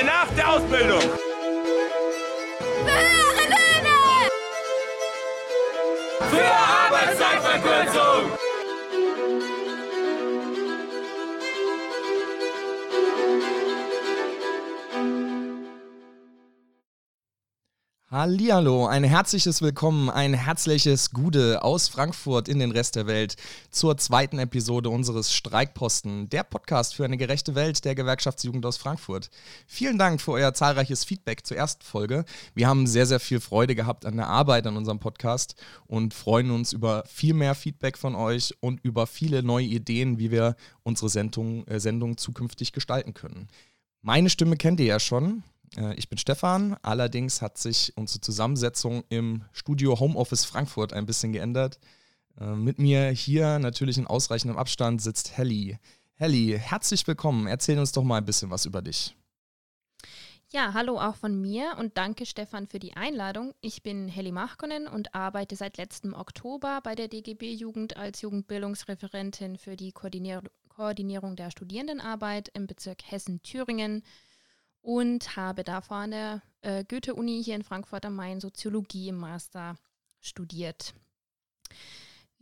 Für Übernahme nach der Ausbildung! Höhere Löhne! Für Arbeitszeitverkürzung! Hallihallo, ein herzliches Willkommen, ein herzliches Gude aus Frankfurt in den Rest der Welt zur zweiten Episode unseres Streikposten, der Podcast für eine gerechte Welt der Gewerkschaftsjugend aus Frankfurt. Vielen Dank für euer zahlreiches Feedback zur ersten Folge. Wir haben sehr, sehr viel Freude gehabt an der Arbeit an unserem Podcast und freuen uns über viel mehr Feedback von euch und über viele neue Ideen, wie wir unsere Sendung, äh, Sendung zukünftig gestalten können. Meine Stimme kennt ihr ja schon. Äh, ich bin Stefan, allerdings hat sich unsere Zusammensetzung im Studio Homeoffice Frankfurt ein bisschen geändert. Äh, mit mir hier natürlich in ausreichendem Abstand sitzt Helly. Helly, herzlich willkommen. Erzähl uns doch mal ein bisschen was über dich. Ja, hallo auch von mir und danke Stefan für die Einladung. Ich bin Helly Machkonen und arbeite seit letztem Oktober bei der DGB Jugend als Jugendbildungsreferentin für die Koordinier Koordinierung der Studierendenarbeit im Bezirk Hessen-Thüringen und habe davor an der äh, Goethe-Uni hier in Frankfurt am Main Soziologie im Master studiert.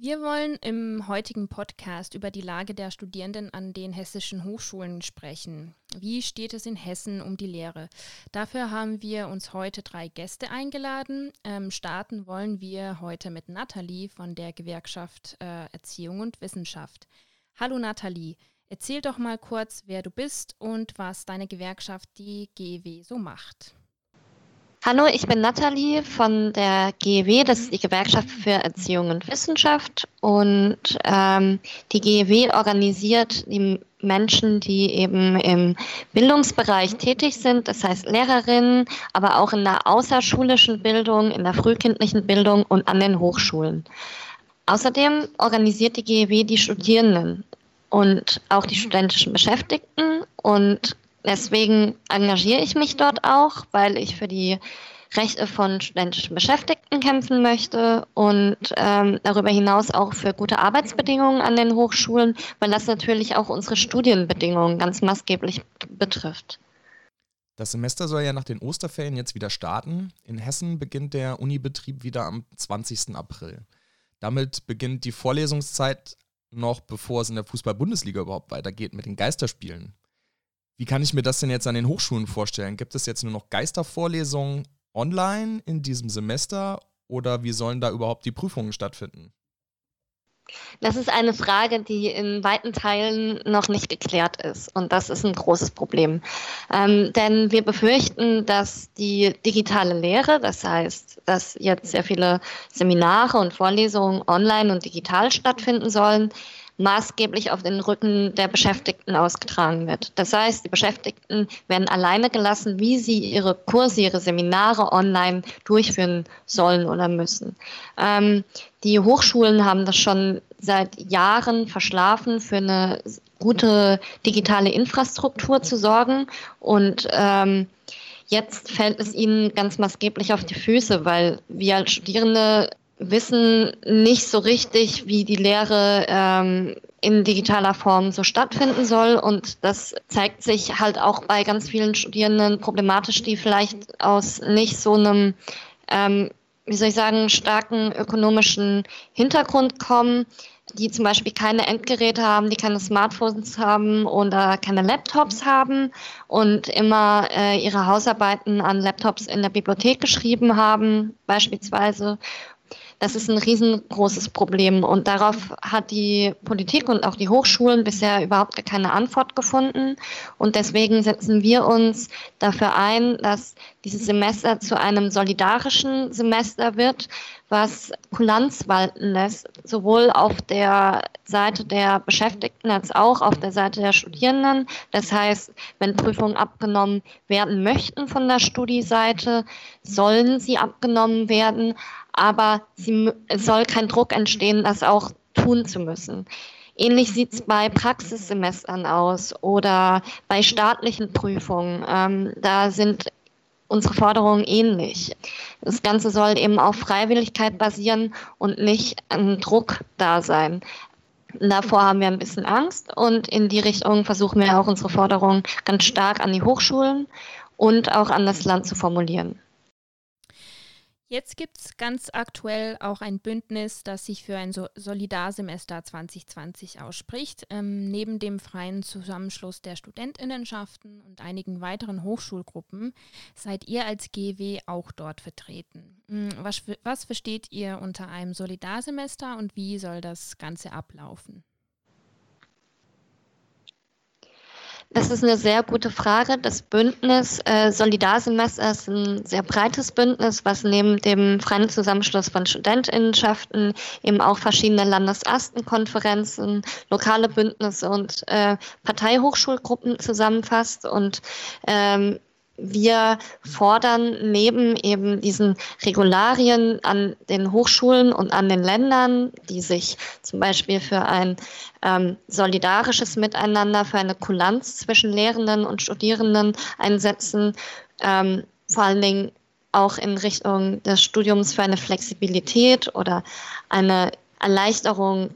Wir wollen im heutigen Podcast über die Lage der Studierenden an den hessischen Hochschulen sprechen. Wie steht es in Hessen um die Lehre? Dafür haben wir uns heute drei Gäste eingeladen. Ähm, starten wollen wir heute mit Nathalie von der Gewerkschaft äh, Erziehung und Wissenschaft. Hallo Nathalie, Erzähl doch mal kurz, wer du bist und was deine Gewerkschaft, die GEW, so macht. Hallo, ich bin Nathalie von der GEW, das ist die Gewerkschaft für Erziehung und Wissenschaft. Und ähm, die GEW organisiert die Menschen, die eben im Bildungsbereich tätig sind, das heißt Lehrerinnen, aber auch in der außerschulischen Bildung, in der frühkindlichen Bildung und an den Hochschulen. Außerdem organisiert die GEW die Studierenden und auch die studentischen Beschäftigten. Und deswegen engagiere ich mich dort auch, weil ich für die Rechte von studentischen Beschäftigten kämpfen möchte und ähm, darüber hinaus auch für gute Arbeitsbedingungen an den Hochschulen, weil das natürlich auch unsere Studienbedingungen ganz maßgeblich betrifft. Das Semester soll ja nach den Osterferien jetzt wieder starten. In Hessen beginnt der Unibetrieb wieder am 20. April. Damit beginnt die Vorlesungszeit noch bevor es in der Fußball-Bundesliga überhaupt weitergeht mit den Geisterspielen. Wie kann ich mir das denn jetzt an den Hochschulen vorstellen? Gibt es jetzt nur noch Geistervorlesungen online in diesem Semester oder wie sollen da überhaupt die Prüfungen stattfinden? Das ist eine Frage, die in weiten Teilen noch nicht geklärt ist. Und das ist ein großes Problem. Ähm, denn wir befürchten, dass die digitale Lehre, das heißt, dass jetzt sehr viele Seminare und Vorlesungen online und digital stattfinden sollen, maßgeblich auf den Rücken der Beschäftigten ausgetragen wird. Das heißt, die Beschäftigten werden alleine gelassen, wie sie ihre Kurse, ihre Seminare online durchführen sollen oder müssen. Ähm, die Hochschulen haben das schon seit Jahren verschlafen, für eine gute digitale Infrastruktur zu sorgen und ähm, Jetzt fällt es ihnen ganz maßgeblich auf die Füße, weil wir als Studierende wissen nicht so richtig, wie die Lehre ähm, in digitaler Form so stattfinden soll. Und das zeigt sich halt auch bei ganz vielen Studierenden problematisch, die vielleicht aus nicht so einem, ähm, wie soll ich sagen, starken ökonomischen Hintergrund kommen die zum Beispiel keine Endgeräte haben, die keine Smartphones haben oder keine Laptops haben und immer äh, ihre Hausarbeiten an Laptops in der Bibliothek geschrieben haben, beispielsweise. Das ist ein riesengroßes Problem und darauf hat die Politik und auch die Hochschulen bisher überhaupt keine Antwort gefunden. Und deswegen setzen wir uns dafür ein, dass dieses Semester zu einem solidarischen Semester wird, was Kulanz walten lässt, sowohl auf der Seite der Beschäftigten als auch auf der Seite der Studierenden. Das heißt, wenn Prüfungen abgenommen werden möchten von der Studieseite, sollen sie abgenommen werden aber sie, es soll kein Druck entstehen, das auch tun zu müssen. Ähnlich sieht es bei Praxissemestern aus oder bei staatlichen Prüfungen. Ähm, da sind unsere Forderungen ähnlich. Das Ganze soll eben auf Freiwilligkeit basieren und nicht ein Druck da sein. Davor haben wir ein bisschen Angst und in die Richtung versuchen wir auch unsere Forderungen ganz stark an die Hochschulen und auch an das Land zu formulieren. Jetzt gibt es ganz aktuell auch ein Bündnis, das sich für ein Solidarsemester 2020 ausspricht. Ähm, neben dem freien Zusammenschluss der Studentinnenschaften und einigen weiteren Hochschulgruppen seid ihr als GW auch dort vertreten. Hm, was, was versteht ihr unter einem Solidarsemester und wie soll das Ganze ablaufen? Das ist eine sehr gute Frage. Das Bündnis äh, Solidarsemester ist ein sehr breites Bündnis, was neben dem freien Zusammenschluss von Studentinnenschaften eben auch verschiedene Landesastenkonferenzen, lokale Bündnisse und äh, Parteihochschulgruppen zusammenfasst. Und ähm, wir fordern neben eben diesen Regularien an den Hochschulen und an den Ländern, die sich zum Beispiel für ein ähm, solidarisches Miteinander, für eine Kulanz zwischen Lehrenden und Studierenden einsetzen, ähm, vor allen Dingen auch in Richtung des Studiums für eine Flexibilität oder eine Erleichterung,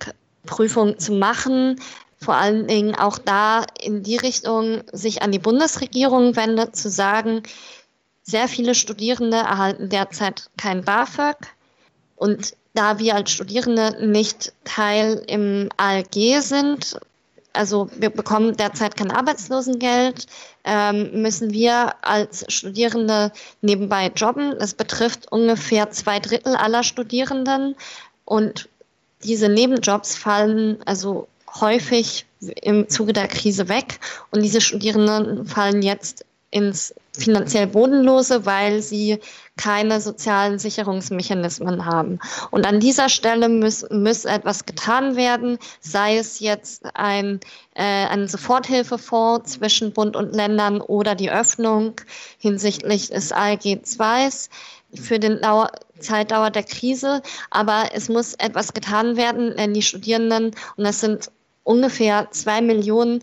Prüfungen zu machen, vor allen Dingen auch da in die Richtung sich an die Bundesregierung wendet, zu sagen, sehr viele Studierende erhalten derzeit kein BAföG. Und da wir als Studierende nicht Teil im ALG sind, also wir bekommen derzeit kein Arbeitslosengeld, ähm, müssen wir als Studierende nebenbei jobben. Das betrifft ungefähr zwei Drittel aller Studierenden. Und diese Nebenjobs fallen also häufig im Zuge der Krise weg und diese Studierenden fallen jetzt ins finanziell Bodenlose, weil sie keine sozialen Sicherungsmechanismen haben. Und an dieser Stelle muss, muss etwas getan werden, sei es jetzt ein, äh, ein Soforthilfefonds zwischen Bund und Ländern oder die Öffnung hinsichtlich des ALG II für den Dauer, Zeitdauer der Krise. Aber es muss etwas getan werden, denn die Studierenden, und das sind ungefähr zwei Millionen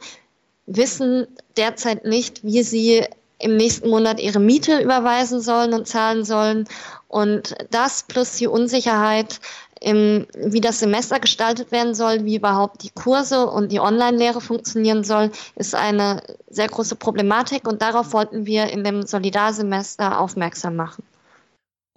wissen derzeit nicht, wie sie im nächsten Monat ihre Miete überweisen sollen und zahlen sollen. Und das plus die Unsicherheit, im, wie das Semester gestaltet werden soll, wie überhaupt die Kurse und die Online-Lehre funktionieren soll, ist eine sehr große Problematik. Und darauf wollten wir in dem Solidarsemester aufmerksam machen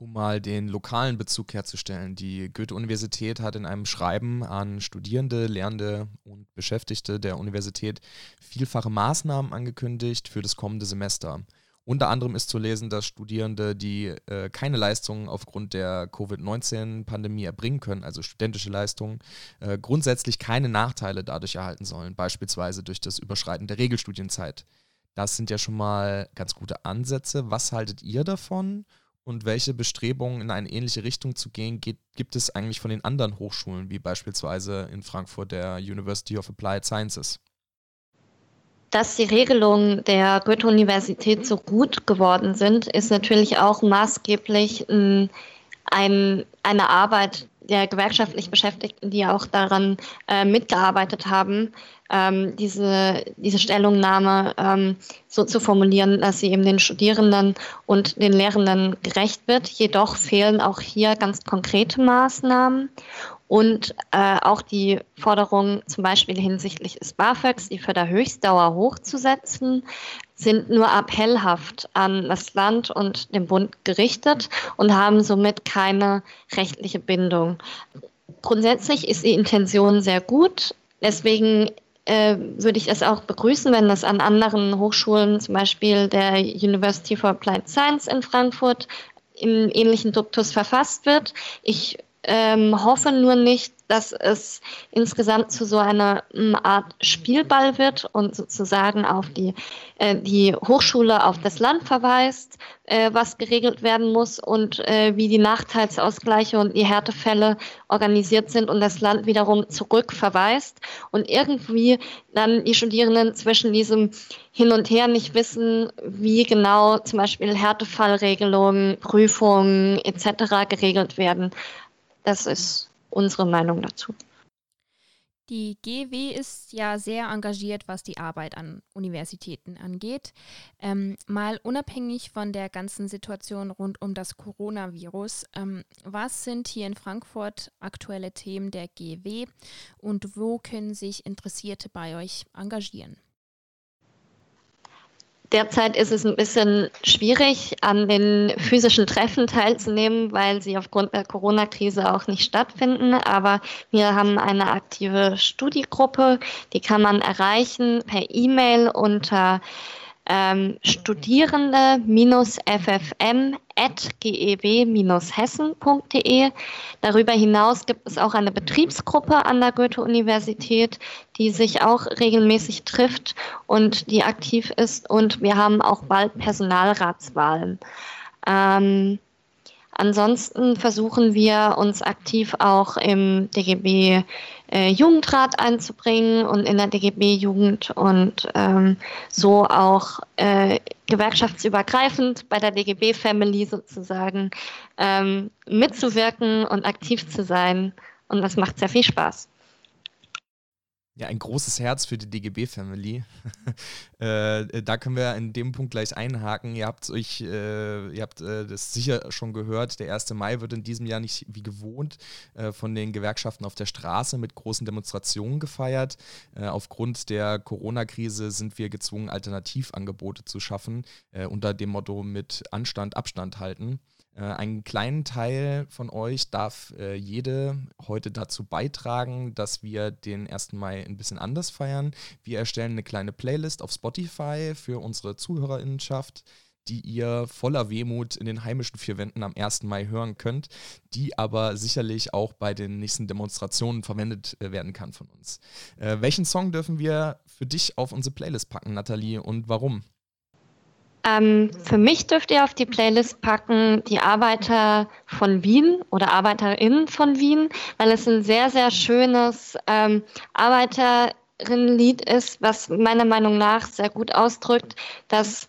um mal den lokalen Bezug herzustellen. Die Goethe-Universität hat in einem Schreiben an Studierende, Lehrende Beschäftigte der Universität vielfache Maßnahmen angekündigt für das kommende Semester. Unter anderem ist zu lesen, dass Studierende, die äh, keine Leistungen aufgrund der Covid-19-Pandemie erbringen können, also studentische Leistungen, äh, grundsätzlich keine Nachteile dadurch erhalten sollen, beispielsweise durch das Überschreiten der Regelstudienzeit. Das sind ja schon mal ganz gute Ansätze. Was haltet ihr davon? Und welche Bestrebungen in eine ähnliche Richtung zu gehen geht, gibt es eigentlich von den anderen Hochschulen, wie beispielsweise in Frankfurt der University of Applied Sciences? Dass die Regelungen der Goethe-Universität so gut geworden sind, ist natürlich auch maßgeblich ein, ein, eine Arbeit der gewerkschaftlich Beschäftigten, die auch daran äh, mitgearbeitet haben, ähm, diese, diese Stellungnahme ähm, so zu formulieren, dass sie eben den Studierenden und den Lehrenden gerecht wird. Jedoch fehlen auch hier ganz konkrete Maßnahmen und äh, auch die Forderung zum Beispiel hinsichtlich des BAföGs, die Förderhöchstdauer hochzusetzen, sind nur appellhaft an das Land und den Bund gerichtet und haben somit keine rechtliche Bindung. Grundsätzlich ist die Intention sehr gut. Deswegen äh, würde ich es auch begrüßen, wenn das an anderen Hochschulen, zum Beispiel der University for Applied Science in Frankfurt, im ähnlichen Duktus verfasst wird. Ich ähm, hoffe nur nicht, dass es insgesamt zu so einer um, Art Spielball wird und sozusagen auf die, äh, die Hochschule auf das Land verweist, äh, was geregelt werden muss und äh, wie die Nachteilsausgleiche und die Härtefälle organisiert sind und das Land wiederum zurückverweist und irgendwie dann die Studierenden zwischen diesem Hin und Her nicht wissen, wie genau zum Beispiel Härtefallregelungen, Prüfungen etc. geregelt werden. Das ist unsere Meinung dazu. Die GW ist ja sehr engagiert, was die Arbeit an Universitäten angeht. Ähm, mal unabhängig von der ganzen Situation rund um das Coronavirus, ähm, was sind hier in Frankfurt aktuelle Themen der GW und wo können sich Interessierte bei euch engagieren? Derzeit ist es ein bisschen schwierig, an den physischen Treffen teilzunehmen, weil sie aufgrund der Corona-Krise auch nicht stattfinden. Aber wir haben eine aktive Studiegruppe, die kann man erreichen per E-Mail unter ähm, studierende-ffm.gew-hessen.de. Darüber hinaus gibt es auch eine Betriebsgruppe an der Goethe-Universität, die sich auch regelmäßig trifft und die aktiv ist. Und wir haben auch bald Personalratswahlen. Ähm, Ansonsten versuchen wir uns aktiv auch im DGB äh, Jugendrat einzubringen und in der DGB Jugend und ähm, so auch äh, gewerkschaftsübergreifend bei der DGB Family sozusagen ähm, mitzuwirken und aktiv zu sein. Und das macht sehr viel Spaß. Ja, ein großes Herz für die DGB-Family. äh, da können wir in dem Punkt gleich einhaken. Ihr habt euch, äh, ihr habt äh, das sicher schon gehört, der 1. Mai wird in diesem Jahr nicht wie gewohnt äh, von den Gewerkschaften auf der Straße mit großen Demonstrationen gefeiert. Äh, aufgrund der Corona-Krise sind wir gezwungen, Alternativangebote zu schaffen, äh, unter dem Motto mit Anstand, Abstand halten. Äh, einen kleinen Teil von euch darf äh, jede heute dazu beitragen, dass wir den 1. Mai ein bisschen anders feiern. Wir erstellen eine kleine Playlist auf Spotify für unsere Zuhörerinnenschaft, die ihr voller Wehmut in den heimischen vier Wänden am 1. Mai hören könnt, die aber sicherlich auch bei den nächsten Demonstrationen verwendet äh, werden kann von uns. Äh, welchen Song dürfen wir für dich auf unsere Playlist packen, Nathalie, und warum? Ähm, für mich dürft ihr auf die Playlist packen die Arbeiter von Wien oder Arbeiterinnen von Wien, weil es ein sehr, sehr schönes ähm, Arbeiterinnenlied ist, was meiner Meinung nach sehr gut ausdrückt, dass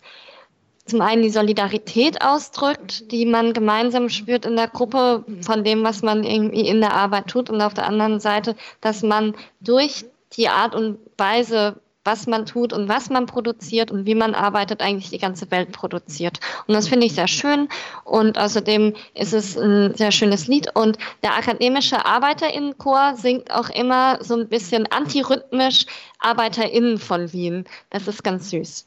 zum einen die Solidarität ausdrückt, die man gemeinsam spürt in der Gruppe von dem, was man irgendwie in der Arbeit tut und auf der anderen Seite, dass man durch die Art und Weise, was man tut und was man produziert und wie man arbeitet, eigentlich die ganze Welt produziert. Und das finde ich sehr schön. Und außerdem ist es ein sehr schönes Lied. Und der akademische Arbeiterinnenchor singt auch immer so ein bisschen antirhythmisch Arbeiterinnen von Wien. Das ist ganz süß.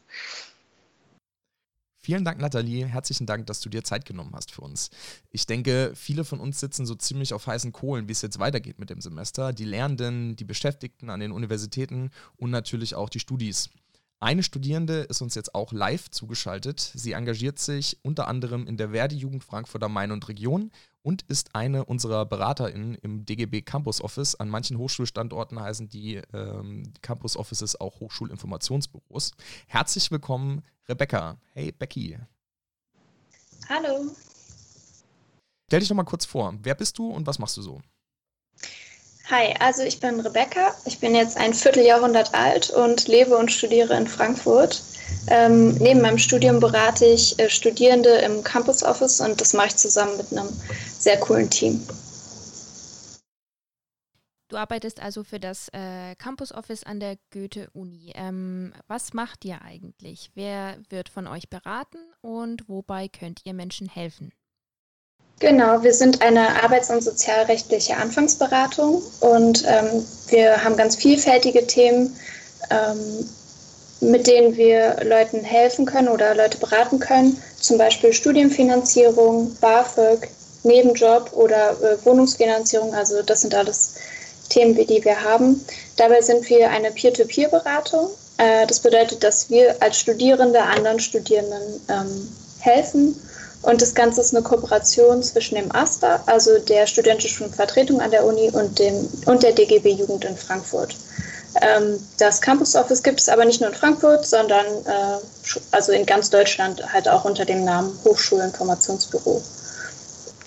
Vielen Dank, Nathalie. Herzlichen Dank, dass du dir Zeit genommen hast für uns. Ich denke, viele von uns sitzen so ziemlich auf heißen Kohlen, wie es jetzt weitergeht mit dem Semester. Die Lehrenden, die Beschäftigten an den Universitäten und natürlich auch die Studis. Eine Studierende ist uns jetzt auch live zugeschaltet. Sie engagiert sich unter anderem in der Verdi-Jugend Frankfurt am Main und Region und ist eine unserer BeraterInnen im DGB Campus Office. An manchen Hochschulstandorten heißen die ähm, Campus Offices auch Hochschulinformationsbüros. Herzlich willkommen, Rebecca. Hey, Becky. Hallo. Stell dich noch mal kurz vor. Wer bist du und was machst du so? Hi, also ich bin Rebecca. Ich bin jetzt ein Vierteljahrhundert alt und lebe und studiere in Frankfurt. Ähm, neben meinem Studium berate ich äh, Studierende im Campus Office und das mache ich zusammen mit einem sehr coolen Team. Du arbeitest also für das äh, Campus Office an der Goethe-Uni. Ähm, was macht ihr eigentlich? Wer wird von euch beraten und wobei könnt ihr Menschen helfen? Genau, wir sind eine arbeits- und sozialrechtliche Anfangsberatung und ähm, wir haben ganz vielfältige Themen. Ähm, mit denen wir Leuten helfen können oder Leute beraten können, zum Beispiel Studienfinanzierung, BAföG, Nebenjob oder äh, Wohnungsfinanzierung. Also das sind alles Themen, die wir haben. Dabei sind wir eine Peer-to-Peer-Beratung. Äh, das bedeutet, dass wir als Studierende anderen Studierenden ähm, helfen. Und das Ganze ist eine Kooperation zwischen dem AStA, also der studentischen Vertretung an der Uni, und, dem, und der DGB Jugend in Frankfurt. Ähm, das Campus Office gibt es aber nicht nur in Frankfurt, sondern äh, also in ganz Deutschland halt auch unter dem Namen Hochschulinformationsbüro.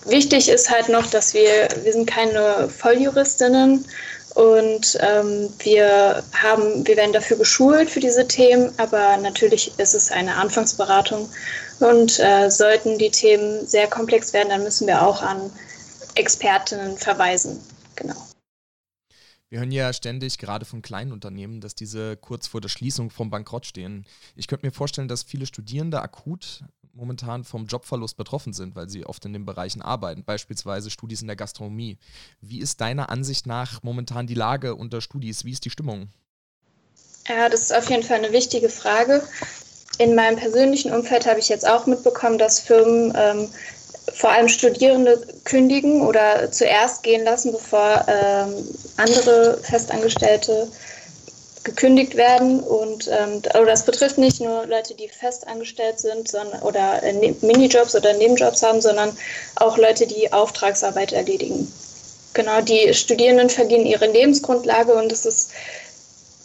Wichtig ist halt noch, dass wir, wir sind keine Volljuristinnen und ähm, wir haben, wir werden dafür geschult für diese Themen, aber natürlich ist es eine Anfangsberatung und äh, sollten die Themen sehr komplex werden, dann müssen wir auch an Expertinnen verweisen. Genau. Wir hören ja ständig, gerade von kleinen Unternehmen, dass diese kurz vor der Schließung vom Bankrott stehen. Ich könnte mir vorstellen, dass viele Studierende akut momentan vom Jobverlust betroffen sind, weil sie oft in den Bereichen arbeiten, beispielsweise Studis in der Gastronomie. Wie ist deiner Ansicht nach momentan die Lage unter Studis? Wie ist die Stimmung? Ja, das ist auf jeden Fall eine wichtige Frage. In meinem persönlichen Umfeld habe ich jetzt auch mitbekommen, dass Firmen ähm, vor allem Studierende kündigen oder zuerst gehen lassen, bevor ähm, andere Festangestellte gekündigt werden. Und ähm, das betrifft nicht nur Leute, die festangestellt sind sondern, oder äh, ne-, Minijobs oder Nebenjobs haben, sondern auch Leute, die Auftragsarbeit erledigen. Genau, die Studierenden verdienen ihre Lebensgrundlage und es ist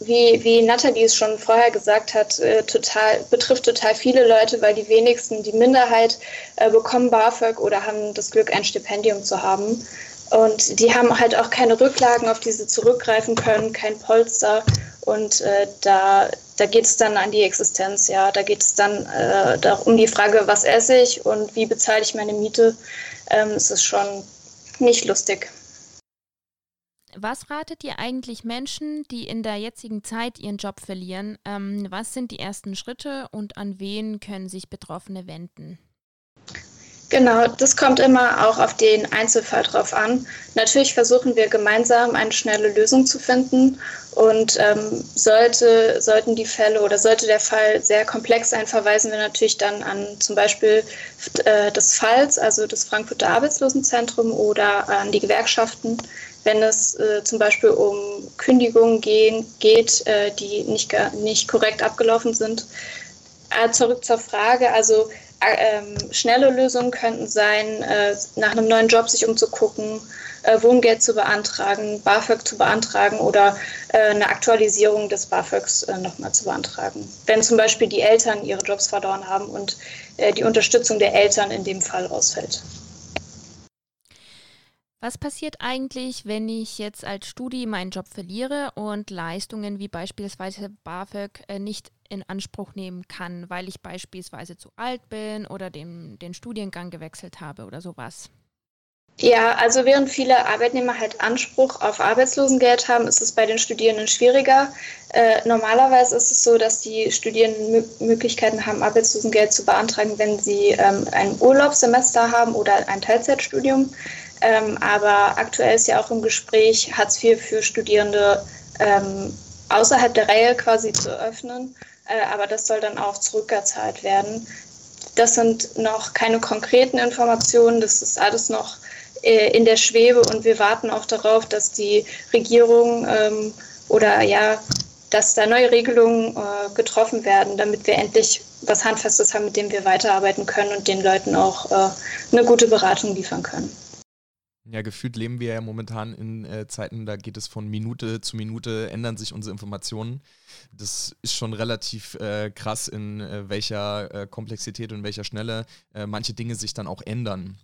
wie, wie Nathalie es schon vorher gesagt hat, äh, total, betrifft total viele Leute, weil die wenigsten, die Minderheit, äh, bekommen BAföG oder haben das Glück, ein Stipendium zu haben. Und die haben halt auch keine Rücklagen, auf die sie zurückgreifen können, kein Polster. Und äh, da, da geht es dann an die Existenz, ja. Da geht es dann äh, um die Frage, was esse ich und wie bezahle ich meine Miete. Ähm, es ist schon nicht lustig. Was ratet ihr eigentlich Menschen, die in der jetzigen Zeit ihren Job verlieren? Ähm, was sind die ersten Schritte und an wen können sich Betroffene wenden? Genau, das kommt immer auch auf den Einzelfall drauf an. Natürlich versuchen wir gemeinsam eine schnelle Lösung zu finden und ähm, sollte, sollten die Fälle oder sollte der Fall sehr komplex sein, verweisen wir natürlich dann an zum Beispiel äh, das FALS, also das Frankfurter Arbeitslosenzentrum oder an die Gewerkschaften, wenn es äh, zum Beispiel um Kündigungen gehen, geht, äh, die nicht, nicht korrekt abgelaufen sind. Äh, zurück zur Frage, also äh, ähm, schnelle Lösungen könnten sein, äh, nach einem neuen Job sich umzugucken, äh, Wohngeld zu beantragen, BAföG zu beantragen oder eine Aktualisierung des BAföGs nochmal zu beantragen. Wenn zum Beispiel die Eltern ihre Jobs verloren haben und die Unterstützung der Eltern in dem Fall ausfällt. Was passiert eigentlich, wenn ich jetzt als Studi meinen Job verliere und Leistungen wie beispielsweise BAföG äh, nicht in Anspruch nehmen kann, weil ich beispielsweise zu alt bin oder dem, den Studiengang gewechselt habe oder sowas? Ja, also während viele Arbeitnehmer halt Anspruch auf Arbeitslosengeld haben, ist es bei den Studierenden schwieriger. Äh, normalerweise ist es so, dass die Studierenden Möglichkeiten haben, Arbeitslosengeld zu beantragen, wenn sie ähm, ein Urlaubssemester haben oder ein Teilzeitstudium. Ähm, aber aktuell ist ja auch im Gespräch, Hartz IV für Studierende ähm, außerhalb der Reihe quasi zu öffnen. Äh, aber das soll dann auch zurückgezahlt werden. Das sind noch keine konkreten Informationen. Das ist alles noch äh, in der Schwebe und wir warten auch darauf, dass die Regierung ähm, oder ja, dass da neue Regelungen äh, getroffen werden, damit wir endlich was Handfestes haben, mit dem wir weiterarbeiten können und den Leuten auch äh, eine gute Beratung liefern können. Ja, gefühlt leben wir ja momentan in äh, Zeiten, da geht es von Minute zu Minute, ändern sich unsere Informationen. Das ist schon relativ äh, krass, in äh, welcher äh, Komplexität und welcher Schnelle äh, manche Dinge sich dann auch ändern.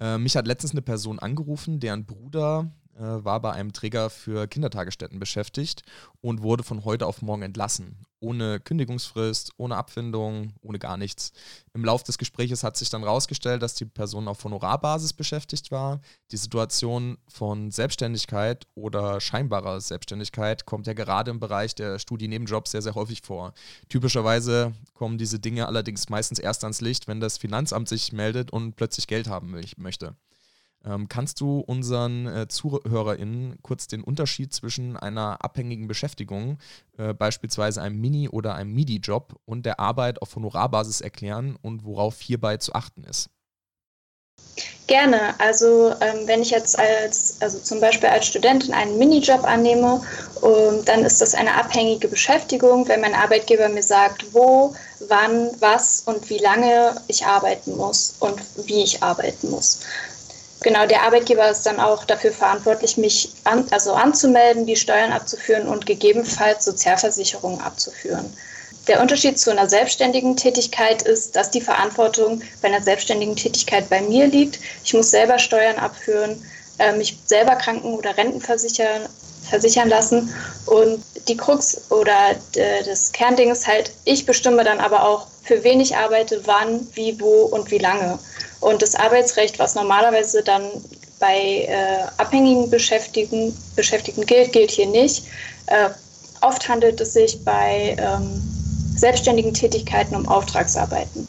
Äh, mich hat letztens eine Person angerufen, deren Bruder war bei einem Träger für Kindertagesstätten beschäftigt und wurde von heute auf morgen entlassen. Ohne Kündigungsfrist, ohne Abfindung, ohne gar nichts. Im Laufe des Gesprächs hat sich dann herausgestellt, dass die Person auf Honorarbasis beschäftigt war. Die Situation von Selbstständigkeit oder scheinbarer Selbstständigkeit kommt ja gerade im Bereich der Studienebenjobs sehr, sehr häufig vor. Typischerweise kommen diese Dinge allerdings meistens erst ans Licht, wenn das Finanzamt sich meldet und plötzlich Geld haben möchte. Ähm, kannst du unseren äh, ZuhörerInnen kurz den Unterschied zwischen einer abhängigen Beschäftigung, äh, beispielsweise einem Mini- oder einem MIDI-Job, und der Arbeit auf Honorarbasis erklären und worauf hierbei zu achten ist? Gerne. Also ähm, wenn ich jetzt als, also zum Beispiel als Studentin einen Minijob annehme, um, ähm, dann ist das eine abhängige Beschäftigung, wenn mein Arbeitgeber mir sagt, wo, wann, was und wie lange ich arbeiten muss und wie ich arbeiten muss. Genau, der Arbeitgeber ist dann auch dafür verantwortlich, mich an, also anzumelden, die Steuern abzuführen und gegebenenfalls Sozialversicherungen abzuführen. Der Unterschied zu einer selbstständigen Tätigkeit ist, dass die Verantwortung bei einer selbstständigen Tätigkeit bei mir liegt. Ich muss selber Steuern abführen, äh, mich selber Kranken- oder Renten versichern, lassen. Und die Krux oder das Kernding ist halt, ich bestimme dann aber auch, für wen ich arbeite, wann, wie, wo und wie lange. Und das Arbeitsrecht, was normalerweise dann bei äh, abhängigen Beschäftigten, Beschäftigten gilt, gilt hier nicht. Äh, oft handelt es sich bei ähm, selbstständigen Tätigkeiten um Auftragsarbeiten.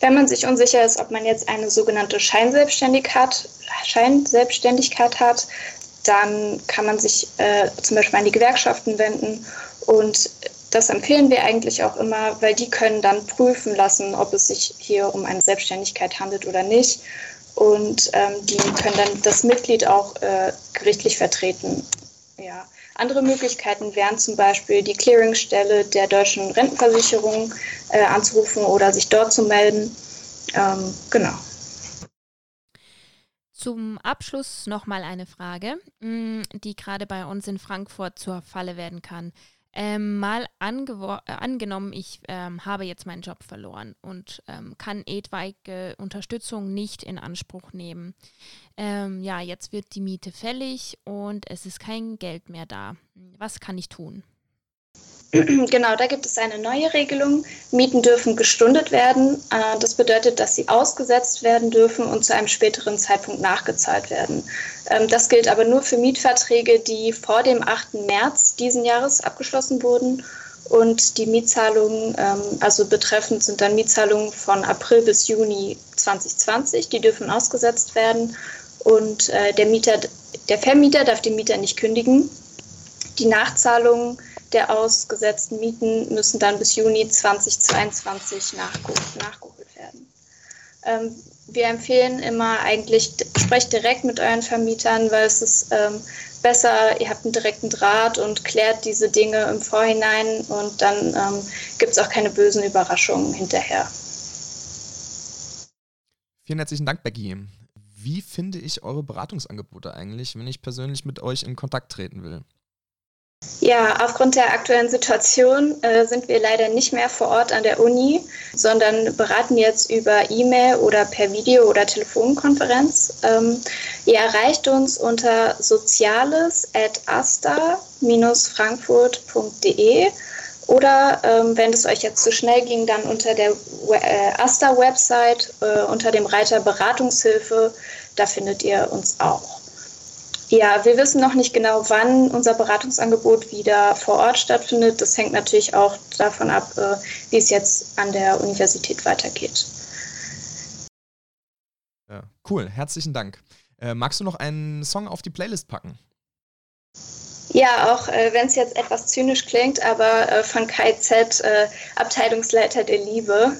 Wenn man sich unsicher ist, ob man jetzt eine sogenannte Scheinselbstständigkeit hat, Scheinselbstständigkeit hat dann kann man sich äh, zum Beispiel an die Gewerkschaften wenden und das empfehlen wir eigentlich auch immer, weil die können dann prüfen lassen, ob es sich hier um eine Selbstständigkeit handelt oder nicht. Und ähm, die können dann das Mitglied auch äh, gerichtlich vertreten. Ja. Andere Möglichkeiten wären zum Beispiel die Clearingstelle der deutschen Rentenversicherung äh, anzurufen oder sich dort zu melden. Ähm, genau. Zum Abschluss nochmal eine Frage, mm, die gerade bei uns in Frankfurt zur Falle werden kann. Ähm, mal äh, angenommen, ich ähm, habe jetzt meinen Job verloren und ähm, kann etwaige Unterstützung nicht in Anspruch nehmen. Ähm, ja, jetzt wird die Miete fällig und es ist kein Geld mehr da. Was kann ich tun? Genau, da gibt es eine neue Regelung. Mieten dürfen gestundet werden. Äh, das bedeutet, dass sie ausgesetzt werden dürfen und zu einem späteren Zeitpunkt nachgezahlt werden. Ähm, das gilt aber nur für Mietverträge, die vor dem 8. März diesen Jahres abgeschlossen wurden. Und die Mietzahlungen, ähm, also betreffend sind dann Mietzahlungen von April bis Juni 2020, die dürfen ausgesetzt werden. Und äh, der Mieter, der Vermieter darf den Mieter nicht kündigen. Die Nachzahlungen der ausgesetzten Mieten müssen dann bis Juni 2022 nachgeholt werden. Ähm, wir empfehlen immer eigentlich, sprecht direkt mit euren Vermietern, weil es ist ähm, besser, ihr habt einen direkten Draht und klärt diese Dinge im Vorhinein und dann ähm, gibt es auch keine bösen Überraschungen hinterher. Vielen herzlichen Dank, Becky. Wie finde ich eure Beratungsangebote eigentlich, wenn ich persönlich mit euch in Kontakt treten will? Ja, aufgrund der aktuellen Situation äh, sind wir leider nicht mehr vor Ort an der Uni, sondern beraten jetzt über E-Mail oder per Video- oder Telefonkonferenz. Ähm, ihr erreicht uns unter soziales.asta-frankfurt.de oder ähm, wenn es euch jetzt zu schnell ging, dann unter der äh, Asta-Website äh, unter dem Reiter Beratungshilfe. Da findet ihr uns auch. Ja, wir wissen noch nicht genau, wann unser Beratungsangebot wieder vor Ort stattfindet. Das hängt natürlich auch davon ab, äh, wie es jetzt an der Universität weitergeht. Ja, cool, herzlichen Dank. Äh, magst du noch einen Song auf die Playlist packen? Ja, auch äh, wenn es jetzt etwas zynisch klingt, aber äh, von Kai Z, äh, Abteilungsleiter der Liebe.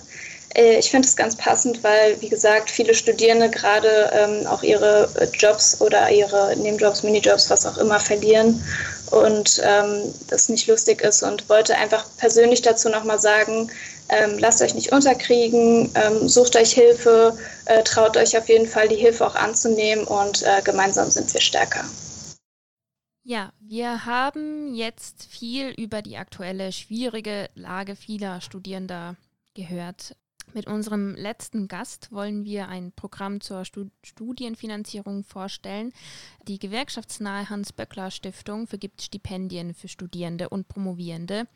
Äh, ich finde es ganz passend, weil, wie gesagt, viele Studierende gerade ähm, auch ihre äh, Jobs oder ihre Nebenjobs, Minijobs, was auch immer verlieren und ähm, das nicht lustig ist und wollte einfach persönlich dazu nochmal sagen, ähm, lasst euch nicht unterkriegen, ähm, sucht euch Hilfe, äh, traut euch auf jeden Fall die Hilfe auch anzunehmen und äh, gemeinsam sind wir stärker. Ja, wir haben jetzt viel über die aktuelle schwierige Lage vieler Studierender gehört. Mit unserem letzten Gast wollen wir ein Programm zur Studienfinanzierung vorstellen. Die gewerkschaftsnahe Hans-Böckler-Stiftung vergibt Stipendien für Studierende und Promovierende.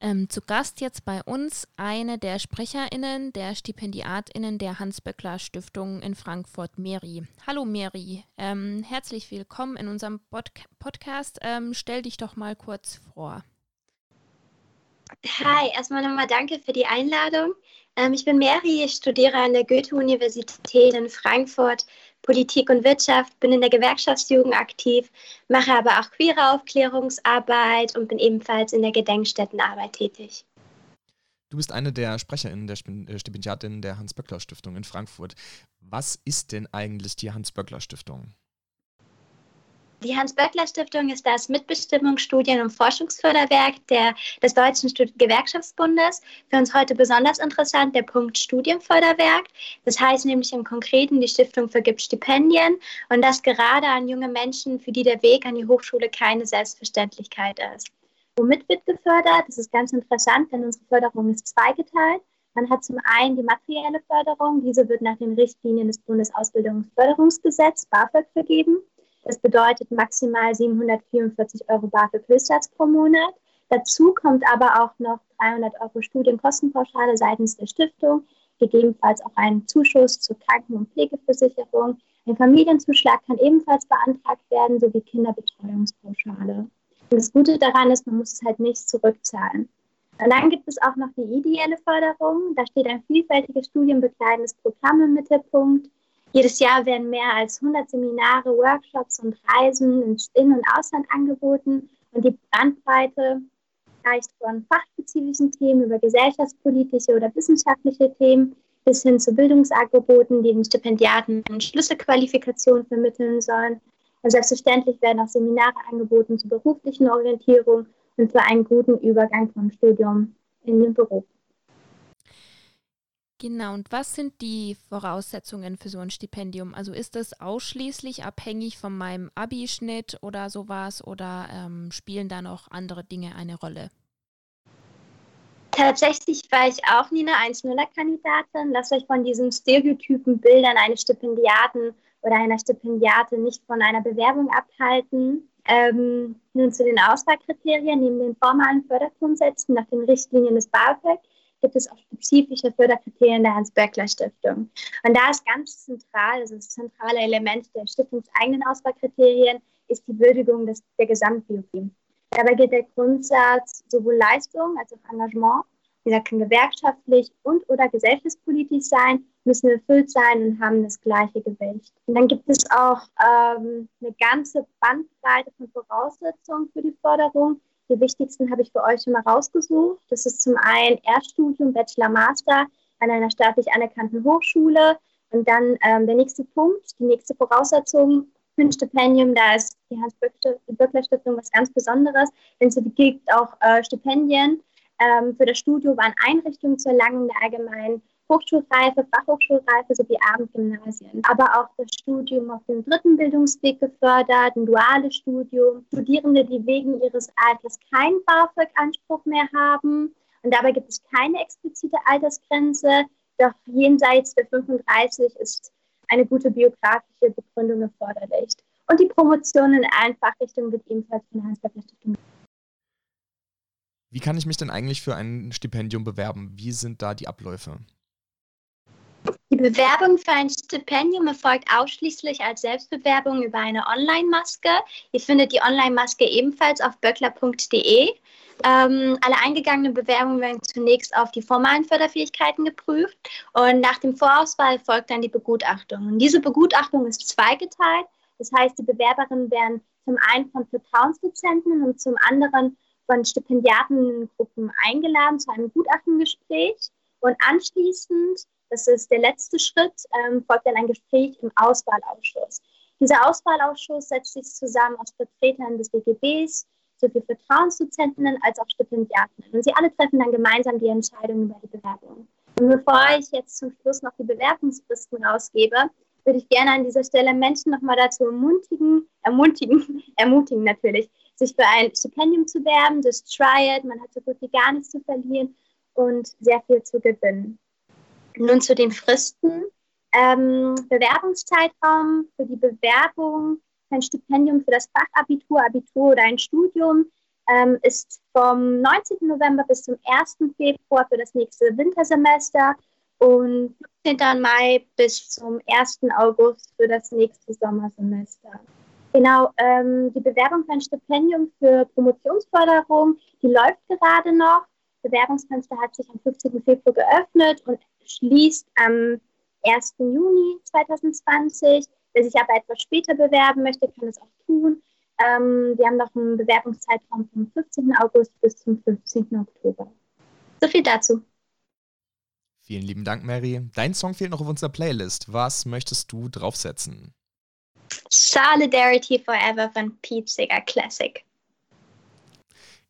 Ähm, zu Gast jetzt bei uns eine der SprecherInnen, der StipendiatInnen der Hans-Böckler-Stiftung in Frankfurt, Mary. Hallo Mary, ähm, herzlich willkommen in unserem Pod Podcast. Ähm, stell dich doch mal kurz vor. Hi, erstmal nochmal danke für die Einladung. Ähm, ich bin Mary, ich studiere an der Goethe-Universität in Frankfurt Politik und Wirtschaft, bin in der Gewerkschaftsjugend aktiv, mache aber auch queere Aufklärungsarbeit und bin ebenfalls in der Gedenkstättenarbeit tätig. Du bist eine der SprecherInnen der äh, Stipendiatin der Hans-Böckler-Stiftung in Frankfurt. Was ist denn eigentlich die Hans-Böckler-Stiftung? Die Hans-Böckler-Stiftung ist das Mitbestimmungsstudien- und Forschungsförderwerk der, des Deutschen Stud Gewerkschaftsbundes. Für uns heute besonders interessant der Punkt Studienförderwerk. Das heißt nämlich im Konkreten, die Stiftung vergibt Stipendien und das gerade an junge Menschen, für die der Weg an die Hochschule keine Selbstverständlichkeit ist. Womit wird gefördert? Das ist ganz interessant, denn unsere Förderung ist zweigeteilt. Man hat zum einen die materielle Förderung. Diese wird nach den Richtlinien des Bundesausbildungsförderungsgesetzes BAföG vergeben. Das bedeutet maximal 744 Euro BAföG Höchstsatz pro Monat. Dazu kommt aber auch noch 300 Euro Studienkostenpauschale seitens der Stiftung, gegebenenfalls auch einen Zuschuss zur Kranken- und Pflegeversicherung, Ein Familienzuschlag kann ebenfalls beantragt werden, sowie Kinderbetreuungspauschale. Und das Gute daran ist, man muss es halt nicht zurückzahlen. Und dann gibt es auch noch die ideelle Förderung. Da steht ein vielfältiges studienbegleitendes Programm im Mittelpunkt. Jedes Jahr werden mehr als 100 Seminare, Workshops und Reisen ins In- und Ausland angeboten. Und die Bandbreite reicht von fachspezifischen Themen über gesellschaftspolitische oder wissenschaftliche Themen bis hin zu Bildungsangeboten, die den Stipendiaten Schlüsselqualifikation vermitteln sollen. Und selbstverständlich werden auch Seminare angeboten zur beruflichen Orientierung und für einen guten Übergang vom Studium in den Beruf. Genau, und was sind die Voraussetzungen für so ein Stipendium? Also ist das ausschließlich abhängig von meinem Abi-Schnitt oder sowas oder ähm, spielen da noch andere Dinge eine Rolle? Tatsächlich war ich auch nie eine 1-0-Kandidatin. Lasst euch von diesen stereotypen Bildern eines Stipendiaten oder einer Stipendiate nicht von einer Bewerbung abhalten. Ähm, nun zu den Auswahlkriterien. Neben den formalen Fördergrundsätzen nach den Richtlinien des BAföG gibt es auch spezifische Förderkriterien der Hans-Böckler-Stiftung. Und da ist ganz zentral, also das zentrale Element der stiftungseigenen Auswahlkriterien, ist die Würdigung des, der Gesamtbiografie. Dabei gilt der Grundsatz sowohl Leistung als auch Engagement. Dieser kann gewerkschaftlich und oder gesellschaftspolitisch sein, müssen erfüllt sein und haben das gleiche Gewicht. Und dann gibt es auch ähm, eine ganze Bandbreite von Voraussetzungen für die Förderung. Die wichtigsten habe ich für euch schon mal rausgesucht. Das ist zum einen Erststudium, Bachelor, Master an einer staatlich anerkannten Hochschule. Und dann ähm, der nächste Punkt, die nächste Voraussetzung für ein Stipendium. Da ist die Hans-Böckler-Stiftung was ganz Besonderes, denn sie gibt auch äh, Stipendien ähm, für das Studium an Einrichtungen zur Erlangung der allgemeinen Hochschulreife, Fachhochschulreife sowie Abendgymnasien. Aber auch das Studium auf dem dritten Bildungsweg gefördert, ein duales Studium. Studierende, die wegen ihres Alters keinen BAföG-Anspruch mehr haben. Und dabei gibt es keine explizite Altersgrenze. Doch jenseits der 35 ist eine gute biografische Begründung erforderlich. Und die Promotion in allen Fachrichtungen wird ebenfalls von der. Wie kann ich mich denn eigentlich für ein Stipendium bewerben? Wie sind da die Abläufe? Die Bewerbung für ein Stipendium erfolgt ausschließlich als Selbstbewerbung über eine Online-Maske. Ihr findet die Online-Maske ebenfalls auf böckler.de. Ähm, alle eingegangenen Bewerbungen werden zunächst auf die formalen Förderfähigkeiten geprüft und nach dem Vorauswahl folgt dann die Begutachtung. Und diese Begutachtung ist zweigeteilt. Das heißt, die Bewerberinnen werden zum einen von Vertrauensdozenten und zum anderen von Stipendiatengruppen eingeladen zu einem Gutachtengespräch. Und anschließend, das ist der letzte Schritt, ähm, folgt dann ein Gespräch im Auswahlausschuss. Dieser Auswahlausschuss setzt sich zusammen aus Vertretern des DGBs, sowie Vertrauensdozentinnen als auch Stipendiatinnen. Und sie alle treffen dann gemeinsam die Entscheidung über die Bewerbung. Und bevor ich jetzt zum Schluss noch die Bewerbungsfristen rausgebe, würde ich gerne an dieser Stelle Menschen nochmal dazu ermutigen, ermutigen, ermutigen natürlich, sich für ein Stipendium zu werben, das Try It, man hat so gut wie gar nichts zu verlieren und sehr viel zu gewinnen. Nun zu den Fristen. Ähm, Bewerbungszeitraum für die Bewerbung ein Stipendium für das Fachabitur, Abitur oder ein Studium ähm, ist vom 19. November bis zum 1. Februar für das nächste Wintersemester und 15. Mai bis zum 1. August für das nächste Sommersemester. Genau, ähm, die Bewerbung für ein Stipendium für Promotionsförderung, die läuft gerade noch. Bewerbungsfenster hat sich am 15. Februar geöffnet und schließt am 1. Juni 2020. Wer sich aber etwas später bewerben möchte, kann es auch tun. Ähm, wir haben noch einen Bewerbungszeitraum vom 15. August bis zum 15. Oktober. So viel dazu. Vielen lieben Dank, Mary. Dein Song fehlt noch auf unserer Playlist. Was möchtest du draufsetzen? Solidarity Forever von Pete Seeger Classic.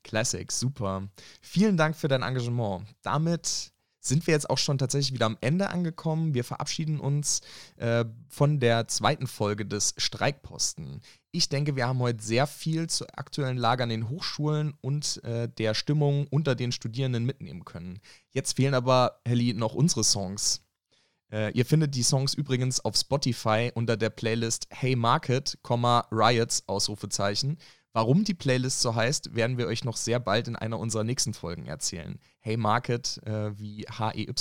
Classic, super. Vielen Dank für dein Engagement. Damit sind wir jetzt auch schon tatsächlich wieder am Ende angekommen. Wir verabschieden uns äh, von der zweiten Folge des Streikposten. Ich denke, wir haben heute sehr viel zur aktuellen Lage an den Hochschulen und äh, der Stimmung unter den Studierenden mitnehmen können. Jetzt fehlen aber, Helly, noch unsere Songs. Äh, ihr findet die Songs übrigens auf Spotify unter der Playlist Hey Market, Riots, Ausrufezeichen. Warum die Playlist so heißt, werden wir euch noch sehr bald in einer unserer nächsten Folgen erzählen. Hey Market äh, wie H-E-Y-M-A-R-K-E-T.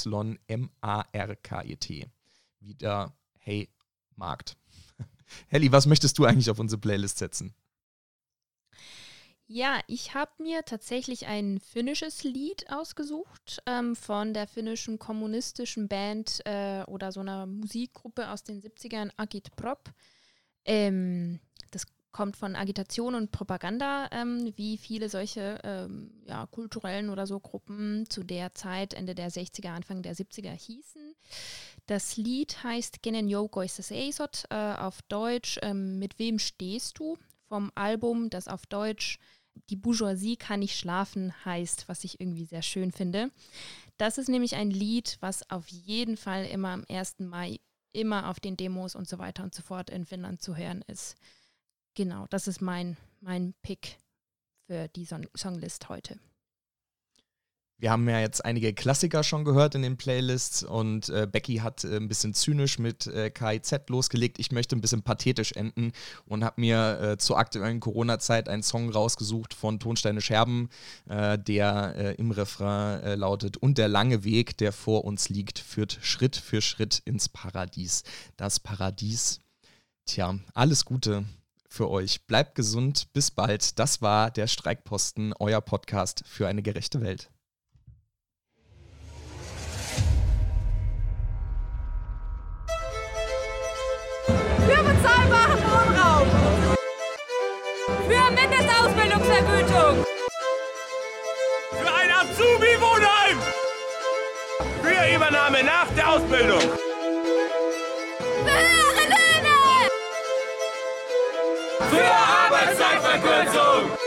Wieder Hey Markt. Helly, was möchtest du eigentlich auf unsere Playlist setzen? Ja, ich habe mir tatsächlich ein finnisches Lied ausgesucht ähm, von der finnischen kommunistischen Band äh, oder so einer Musikgruppe aus den 70ern, Agit Prop. Ähm, kommt von Agitation und Propaganda, ähm, wie viele solche ähm, ja, kulturellen oder so Gruppen zu der Zeit, Ende der 60er, Anfang der 70er hießen. Das Lied heißt Genen Jogoisses Eisot, äh, auf Deutsch ähm, Mit wem stehst du? vom Album, das auf Deutsch die Bourgeoisie kann nicht schlafen heißt, was ich irgendwie sehr schön finde. Das ist nämlich ein Lied, was auf jeden Fall immer am 1. Mai immer auf den Demos und so weiter und so fort in Finnland zu hören ist. Genau, das ist mein, mein Pick für die Song Songlist heute. Wir haben ja jetzt einige Klassiker schon gehört in den Playlists und äh, Becky hat äh, ein bisschen zynisch mit äh, KIZ losgelegt. Ich möchte ein bisschen pathetisch enden und habe mir äh, zur aktuellen Corona-Zeit einen Song rausgesucht von Tonsteine Scherben, äh, der äh, im Refrain lautet: Und der lange Weg, der vor uns liegt, führt Schritt für Schritt ins Paradies. Das Paradies. Tja, alles Gute für euch. Bleibt gesund. Bis bald. Das war der Streikposten, euer Podcast für eine gerechte Welt. Für bezahlbaren Wohnraum. Für Mindestausbildungsvergütung. Für ein Azubi-Wohnheim. Für Übernahme nach der Ausbildung. Für Arbeitszeitverkürzung.